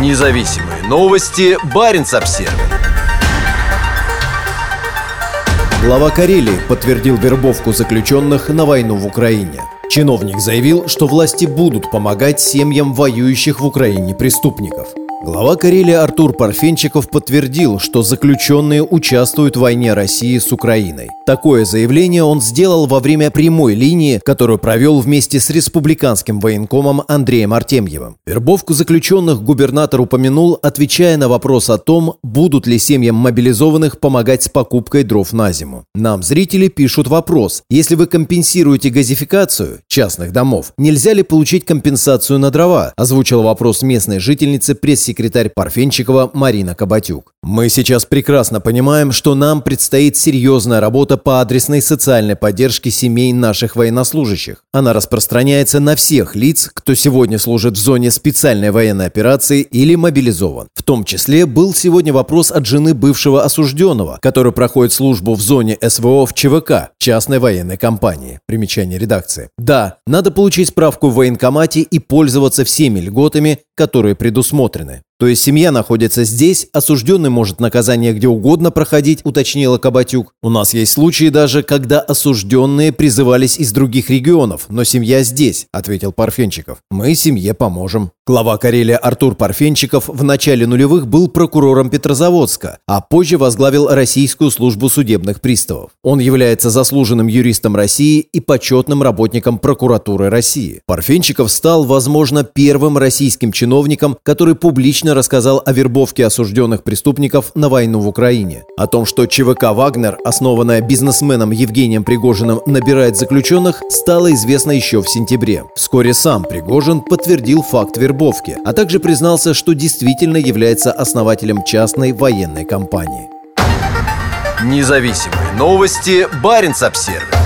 Независимые новости. Барин обсерва Глава Карелии подтвердил вербовку заключенных на войну в Украине. Чиновник заявил, что власти будут помогать семьям воюющих в Украине преступников – Глава Карелии Артур Парфенчиков подтвердил, что заключенные участвуют в войне России с Украиной. Такое заявление он сделал во время прямой линии, которую провел вместе с республиканским военкомом Андреем Артемьевым. Вербовку заключенных губернатор упомянул, отвечая на вопрос о том, будут ли семьям мобилизованных помогать с покупкой дров на зиму. Нам зрители пишут вопрос. Если вы компенсируете газификацию частных домов, нельзя ли получить компенсацию на дрова? Озвучил вопрос местной жительницы пресс секретарь Парфенчикова Марина Кабатюк. Мы сейчас прекрасно понимаем, что нам предстоит серьезная работа по адресной социальной поддержке семей наших военнослужащих. Она распространяется на всех лиц, кто сегодня служит в зоне специальной военной операции или мобилизован. В том числе был сегодня вопрос от жены бывшего осужденного, который проходит службу в зоне СВО в ЧВК, частной военной компании. Примечание редакции. Да, надо получить справку в военкомате и пользоваться всеми льготами, которые предусмотрены. То есть семья находится здесь, осужденный может наказание где угодно проходить, уточнила Кабатюк. У нас есть случаи даже, когда осужденные призывались из других регионов, но семья здесь, ответил Парфенчиков. Мы семье поможем. Глава Карелии Артур Парфенчиков в начале нулевых был прокурором Петрозаводска, а позже возглавил Российскую службу судебных приставов. Он является заслуженным юристом России и почетным работником прокуратуры России. Парфенчиков стал, возможно, первым российским чиновником, который публично рассказал о вербовке осужденных преступников на войну в Украине. О том, что ЧВК «Вагнер», основанная бизнесменом Евгением Пригожиным, набирает заключенных, стало известно еще в сентябре. Вскоре сам Пригожин подтвердил факт вербовки, а также признался, что действительно является основателем частной военной компании. Независимые новости. Барин обсервис